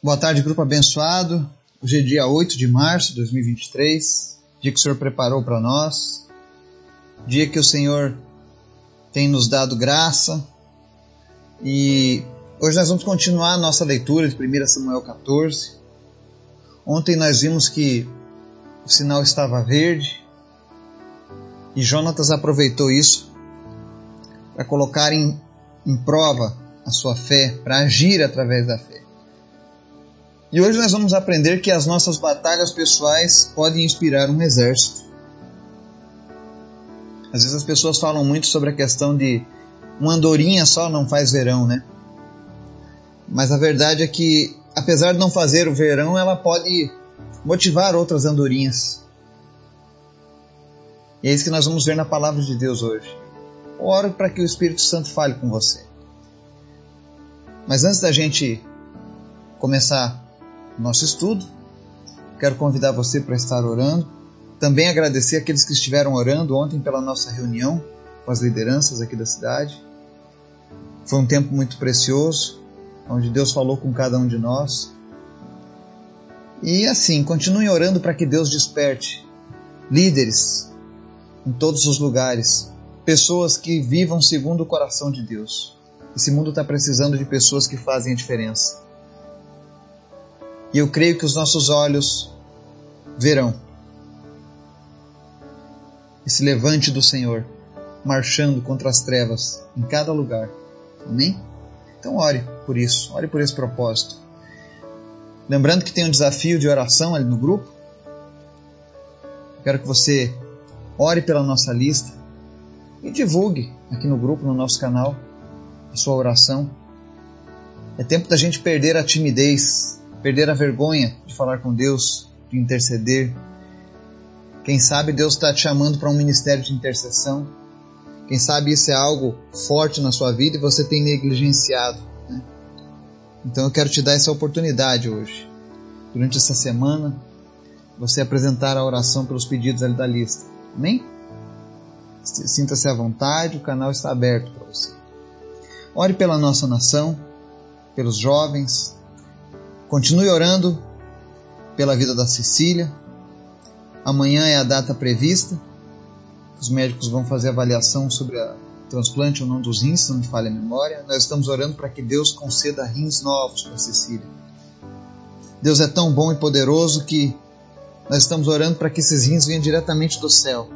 Boa tarde, grupo abençoado. Hoje é dia 8 de março de 2023, dia que o Senhor preparou para nós, dia que o Senhor tem nos dado graça. E hoje nós vamos continuar a nossa leitura de 1 Samuel 14. Ontem nós vimos que o sinal estava verde e Jonatas aproveitou isso para colocar em, em prova a sua fé, para agir através da fé. E hoje nós vamos aprender que as nossas batalhas pessoais podem inspirar um exército. Às vezes as pessoas falam muito sobre a questão de uma andorinha só não faz verão, né? Mas a verdade é que, apesar de não fazer o verão, ela pode motivar outras andorinhas. E é isso que nós vamos ver na palavra de Deus hoje. Oro para que o Espírito Santo fale com você. Mas antes da gente começar nosso estudo. Quero convidar você para estar orando. Também agradecer aqueles que estiveram orando ontem pela nossa reunião com as lideranças aqui da cidade. Foi um tempo muito precioso, onde Deus falou com cada um de nós. E assim, continue orando para que Deus desperte líderes em todos os lugares, pessoas que vivam segundo o coração de Deus. Esse mundo está precisando de pessoas que fazem a diferença. E eu creio que os nossos olhos verão esse levante do Senhor marchando contra as trevas em cada lugar. Amém? Então ore por isso, ore por esse propósito. Lembrando que tem um desafio de oração ali no grupo. Quero que você ore pela nossa lista e divulgue aqui no grupo, no nosso canal, a sua oração. É tempo da gente perder a timidez perder a vergonha de falar com Deus, de interceder. Quem sabe Deus está te chamando para um ministério de intercessão. Quem sabe isso é algo forte na sua vida e você tem negligenciado. Né? Então eu quero te dar essa oportunidade hoje, durante essa semana, você apresentar a oração pelos pedidos ali da lista. Amém? Sinta-se à vontade, o canal está aberto para você. Ore pela nossa nação, pelos jovens, Continue orando pela vida da Cecília. Amanhã é a data prevista. Os médicos vão fazer avaliação sobre o transplante ou não dos rins, se não me falha a memória. Nós estamos orando para que Deus conceda rins novos para Cecília. Deus é tão bom e poderoso que nós estamos orando para que esses rins venham diretamente do céu,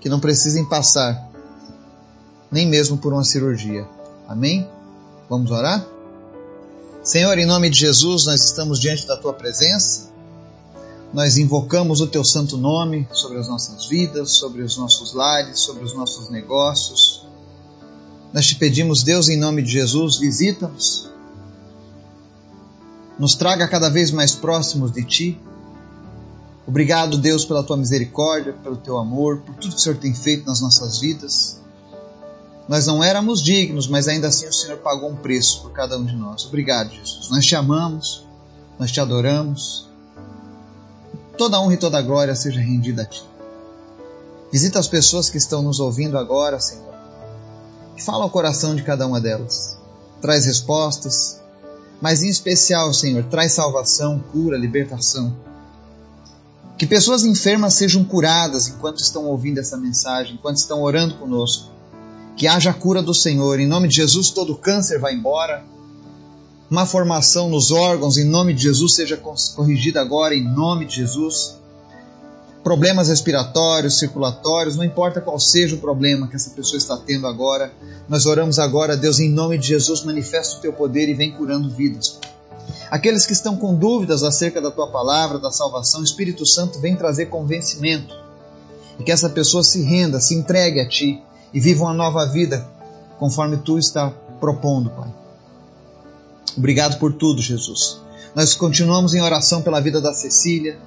que não precisem passar nem mesmo por uma cirurgia. Amém? Vamos orar? Senhor, em nome de Jesus, nós estamos diante da tua presença. Nós invocamos o teu santo nome sobre as nossas vidas, sobre os nossos lares, sobre os nossos negócios. Nós te pedimos, Deus, em nome de Jesus, visita-nos. Nos traga cada vez mais próximos de ti. Obrigado, Deus, pela tua misericórdia, pelo teu amor, por tudo que o Senhor tem feito nas nossas vidas. Nós não éramos dignos, mas ainda assim o Senhor pagou um preço por cada um de nós. Obrigado, Jesus. Nós te amamos, nós te adoramos. Toda honra e toda glória seja rendida a ti. Visita as pessoas que estão nos ouvindo agora, Senhor. Fala ao coração de cada uma delas. Traz respostas, mas em especial, Senhor, traz salvação, cura, libertação. Que pessoas enfermas sejam curadas enquanto estão ouvindo essa mensagem, enquanto estão orando conosco que haja a cura do Senhor. Em nome de Jesus, todo câncer vai embora. Uma formação nos órgãos, em nome de Jesus, seja corrigida agora, em nome de Jesus. Problemas respiratórios, circulatórios, não importa qual seja o problema que essa pessoa está tendo agora, nós oramos agora, Deus, em nome de Jesus, manifesta o teu poder e vem curando vidas. Aqueles que estão com dúvidas acerca da tua palavra, da salvação, Espírito Santo vem trazer convencimento. E que essa pessoa se renda, se entregue a ti e viva uma nova vida conforme tu está propondo, Pai. Obrigado por tudo, Jesus. Nós continuamos em oração pela vida da Cecília.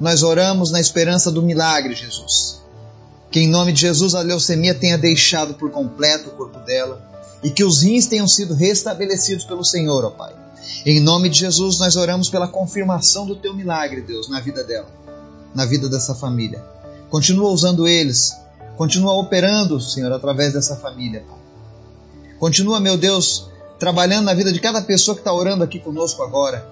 Nós oramos na esperança do milagre, Jesus. Que em nome de Jesus a leucemia tenha deixado por completo o corpo dela e que os rins tenham sido restabelecidos pelo Senhor, ó Pai. Em nome de Jesus nós oramos pela confirmação do teu milagre, Deus, na vida dela, na vida dessa família. Continua usando eles Continua operando, Senhor, através dessa família, Pai. Continua, meu Deus, trabalhando na vida de cada pessoa que está orando aqui conosco agora.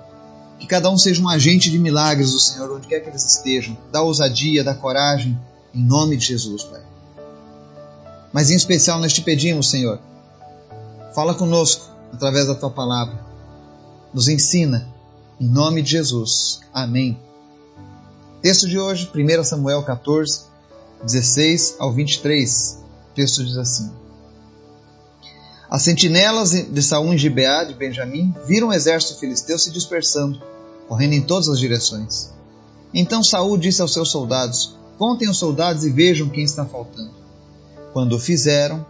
Que cada um seja um agente de milagres do Senhor, onde quer que eles estejam. Dá ousadia, dá coragem, em nome de Jesus, Pai. Mas em especial nós te pedimos, Senhor, fala conosco através da tua palavra. Nos ensina, em nome de Jesus. Amém. Texto de hoje, 1 Samuel 14, 16 ao 23. O texto diz assim: As sentinelas de Saul em Gibeá de Benjamim viram o exército filisteu se dispersando, correndo em todas as direções. Então Saul disse aos seus soldados: Contem os soldados e vejam quem está faltando. Quando o fizeram,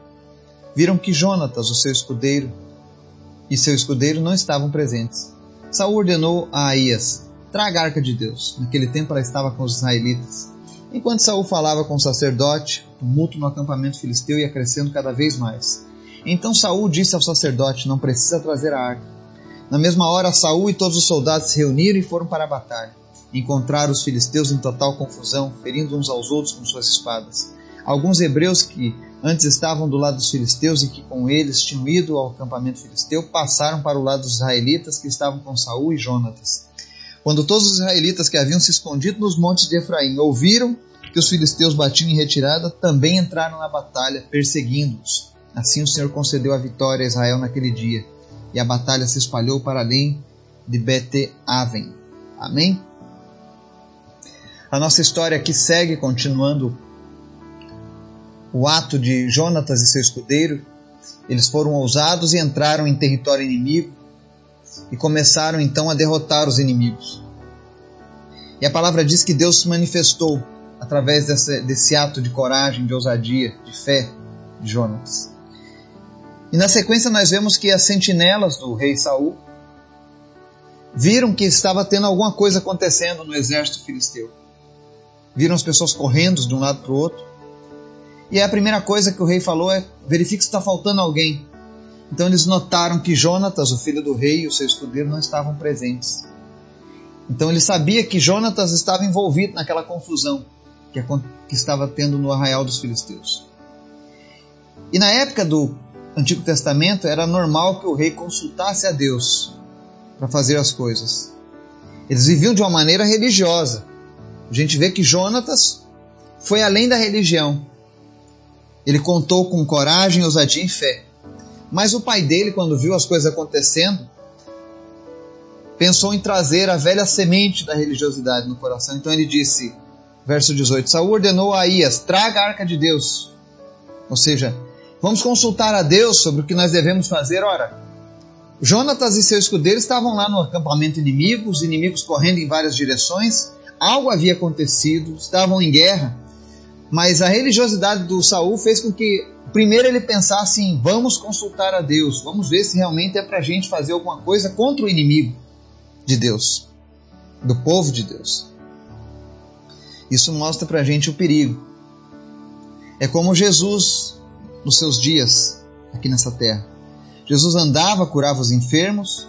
viram que Jonatas, o seu escudeiro, e seu escudeiro não estavam presentes. Saul ordenou a Aías: Traga a arca de Deus. Naquele tempo ela estava com os israelitas. Enquanto Saul falava com o sacerdote, o tumulto no acampamento filisteu ia crescendo cada vez mais. Então Saul disse ao sacerdote: Não precisa trazer a arca. Na mesma hora, Saul e todos os soldados se reuniram e foram para a batalha. Encontraram os filisteus em total confusão, ferindo uns aos outros com suas espadas. Alguns hebreus que antes estavam do lado dos filisteus e que com eles tinham ido ao acampamento filisteu passaram para o lado dos israelitas que estavam com Saul e Jonatas. Quando todos os israelitas que haviam se escondido nos montes de Efraim ouviram que os filisteus batiam em retirada, também entraram na batalha, perseguindo-os. Assim o Senhor concedeu a vitória a Israel naquele dia, e a batalha se espalhou para além de Bete-Aven. Amém? A nossa história aqui segue continuando o ato de Jonatas e seu escudeiro. Eles foram ousados e entraram em território inimigo, e começaram então a derrotar os inimigos. E a palavra diz que Deus se manifestou através desse, ato de coragem, de ousadia, de fé de Jonas. E na sequência nós vemos que as sentinelas do rei Saul viram que estava tendo alguma coisa acontecendo no exército filisteu. Viram as pessoas correndo de um lado para o outro. E a primeira coisa que o rei falou é: verifique se está faltando alguém. Então eles notaram que Jonatas, o filho do rei, e o seu escudeiro não estavam presentes. Então ele sabia que Jonatas estava envolvido naquela confusão que, estava tendo no arraial dos filisteus. E na época do Antigo Testamento era normal que o rei consultasse a Deus para fazer as coisas. Eles viviam de uma maneira religiosa. A gente vê que Jonatas foi além da religião. Ele contou com coragem, ousadia e fé. Mas o pai dele, quando viu as coisas acontecendo, pensou em trazer a velha semente da religiosidade no coração. Então ele disse, verso 18: Saul ordenou a Ias: traga a arca de Deus. Ou seja, vamos consultar a Deus sobre o que nós devemos fazer. Ora, Jonatas e seu escudeiro estavam lá no acampamento inimigo, os inimigos correndo em várias direções. Algo havia acontecido, estavam em guerra. Mas a religiosidade do Saul fez com que primeiro ele pensasse em vamos consultar a Deus, vamos ver se realmente é para a gente fazer alguma coisa contra o inimigo de Deus, do povo de Deus. Isso mostra para a gente o perigo. É como Jesus nos seus dias aqui nessa terra. Jesus andava, curava os enfermos,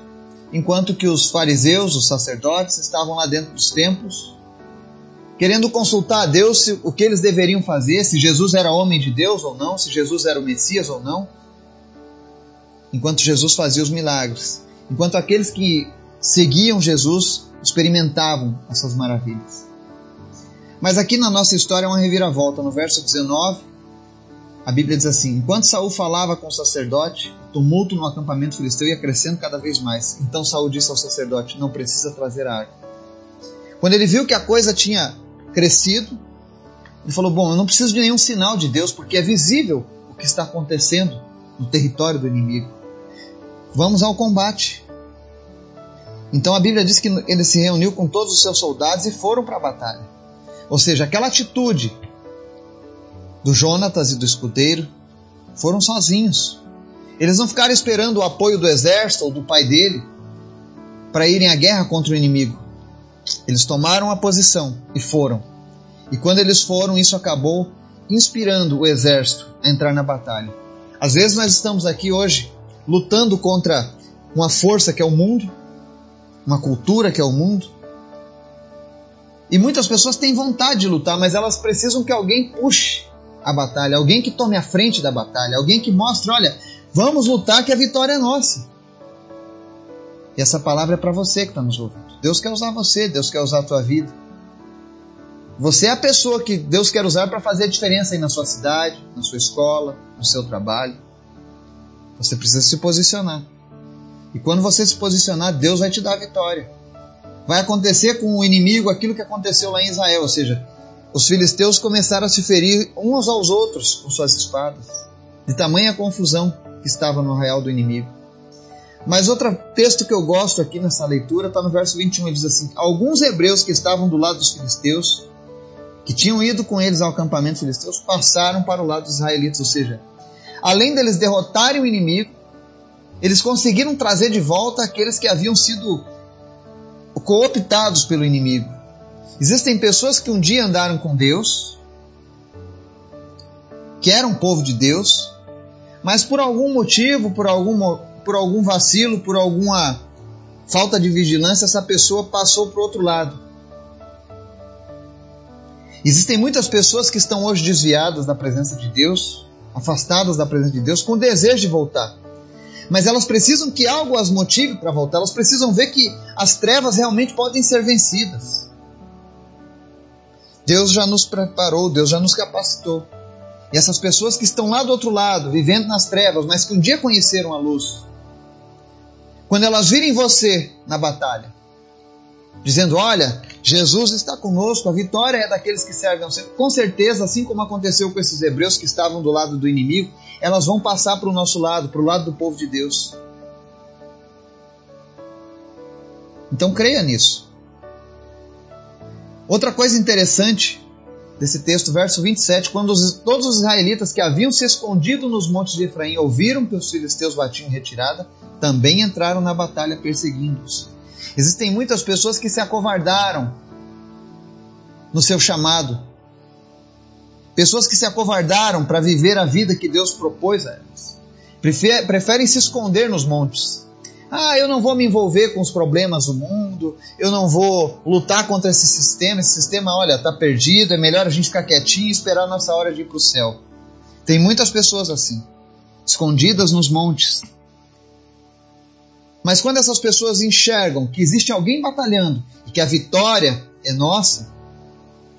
enquanto que os fariseus, os sacerdotes, estavam lá dentro dos templos querendo consultar a Deus se, o que eles deveriam fazer, se Jesus era homem de Deus ou não, se Jesus era o Messias ou não. Enquanto Jesus fazia os milagres, enquanto aqueles que seguiam Jesus experimentavam essas maravilhas. Mas aqui na nossa história é uma reviravolta. No verso 19, a Bíblia diz assim: Enquanto Saul falava com o sacerdote, o tumulto no acampamento filisteu ia crescendo cada vez mais. Então Saul disse ao sacerdote: Não precisa trazer a arca. Quando ele viu que a coisa tinha crescido. Ele falou: Bom, eu não preciso de nenhum sinal de Deus, porque é visível o que está acontecendo no território do inimigo. Vamos ao combate. Então a Bíblia diz que ele se reuniu com todos os seus soldados e foram para a batalha. Ou seja, aquela atitude do Jonatas e do escudeiro foram sozinhos. Eles não ficaram esperando o apoio do exército ou do pai dele para irem à guerra contra o inimigo. Eles tomaram a posição e foram. E quando eles foram, isso acabou inspirando o exército a entrar na batalha. Às vezes nós estamos aqui hoje lutando contra uma força que é o mundo, uma cultura que é o mundo. E muitas pessoas têm vontade de lutar, mas elas precisam que alguém puxe a batalha, alguém que tome a frente da batalha, alguém que mostre, olha, vamos lutar que a vitória é nossa. E essa palavra é para você que está nos ouvindo. Deus quer usar você, Deus quer usar a tua vida. Você é a pessoa que Deus quer usar para fazer a diferença aí na sua cidade, na sua escola, no seu trabalho. Você precisa se posicionar. E quando você se posicionar, Deus vai te dar a vitória. Vai acontecer com o inimigo aquilo que aconteceu lá em Israel, ou seja, os filisteus começaram a se ferir uns aos outros com suas espadas, de tamanha confusão que estava no arraial do inimigo. Mas outro texto que eu gosto aqui nessa leitura está no verso 21, ele diz assim: Alguns hebreus que estavam do lado dos filisteus, que tinham ido com eles ao acampamento filisteu, passaram para o lado dos israelitas, ou seja, além deles derrotarem o inimigo, eles conseguiram trazer de volta aqueles que haviam sido cooptados pelo inimigo. Existem pessoas que um dia andaram com Deus, que eram povo de Deus, mas por algum motivo, por algum, por algum vacilo, por alguma falta de vigilância, essa pessoa passou para o outro lado. Existem muitas pessoas que estão hoje desviadas da presença de Deus, afastadas da presença de Deus, com desejo de voltar mas elas precisam que algo as motive para voltar, elas precisam ver que as trevas realmente podem ser vencidas. Deus já nos preparou, Deus já nos capacitou. E essas pessoas que estão lá do outro lado, vivendo nas trevas, mas que um dia conheceram a luz, quando elas virem você na batalha, dizendo: Olha, Jesus está conosco, a vitória é daqueles que servem ao Senhor. Com certeza, assim como aconteceu com esses hebreus que estavam do lado do inimigo, elas vão passar para o nosso lado, para o lado do povo de Deus. Então creia nisso. Outra coisa interessante desse texto, verso 27, quando os, todos os israelitas que haviam se escondido nos montes de Efraim ouviram que os filisteus batiam em retirada, também entraram na batalha perseguindo-os. Existem muitas pessoas que se acovardaram no seu chamado. Pessoas que se acovardaram para viver a vida que Deus propôs a elas. Preferem se esconder nos montes. Ah, eu não vou me envolver com os problemas do mundo, eu não vou lutar contra esse sistema. Esse sistema, olha, está perdido, é melhor a gente ficar quietinho e esperar a nossa hora de ir para o céu. Tem muitas pessoas assim, escondidas nos montes, mas quando essas pessoas enxergam que existe alguém batalhando e que a vitória é nossa,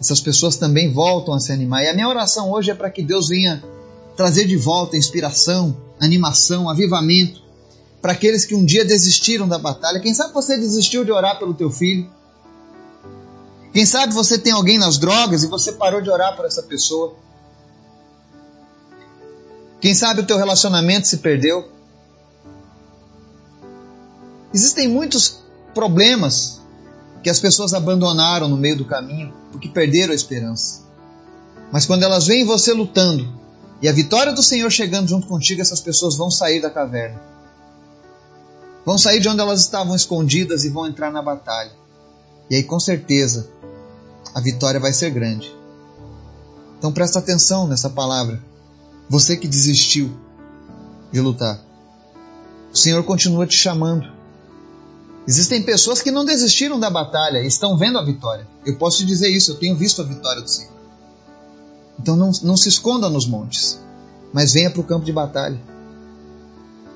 essas pessoas também voltam a se animar. E a minha oração hoje é para que Deus venha trazer de volta inspiração, animação, avivamento para aqueles que um dia desistiram da batalha. Quem sabe você desistiu de orar pelo teu filho? Quem sabe você tem alguém nas drogas e você parou de orar por essa pessoa? Quem sabe o teu relacionamento se perdeu? Existem muitos problemas que as pessoas abandonaram no meio do caminho porque perderam a esperança. Mas quando elas veem você lutando e a vitória do Senhor chegando junto contigo, essas pessoas vão sair da caverna. Vão sair de onde elas estavam escondidas e vão entrar na batalha. E aí, com certeza, a vitória vai ser grande. Então presta atenção nessa palavra. Você que desistiu de lutar. O Senhor continua te chamando. Existem pessoas que não desistiram da batalha estão vendo a vitória. Eu posso te dizer isso, eu tenho visto a vitória do Senhor. Então não, não se esconda nos montes, mas venha para o campo de batalha.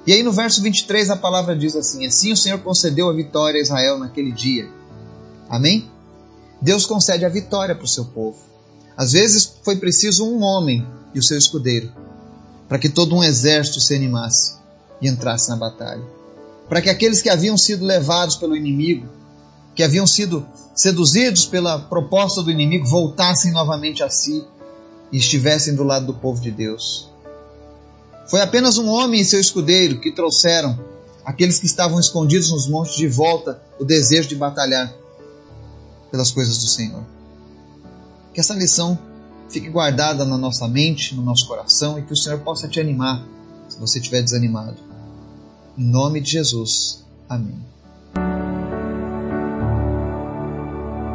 E aí no verso 23 a palavra diz assim: Assim o Senhor concedeu a vitória a Israel naquele dia. Amém? Deus concede a vitória para o seu povo. Às vezes foi preciso um homem e o seu escudeiro para que todo um exército se animasse e entrasse na batalha para que aqueles que haviam sido levados pelo inimigo, que haviam sido seduzidos pela proposta do inimigo, voltassem novamente a si e estivessem do lado do povo de Deus. Foi apenas um homem e seu escudeiro que trouxeram aqueles que estavam escondidos nos montes de volta o desejo de batalhar pelas coisas do Senhor. Que essa lição fique guardada na nossa mente, no nosso coração e que o Senhor possa te animar se você estiver desanimado. Em nome de Jesus. Amém.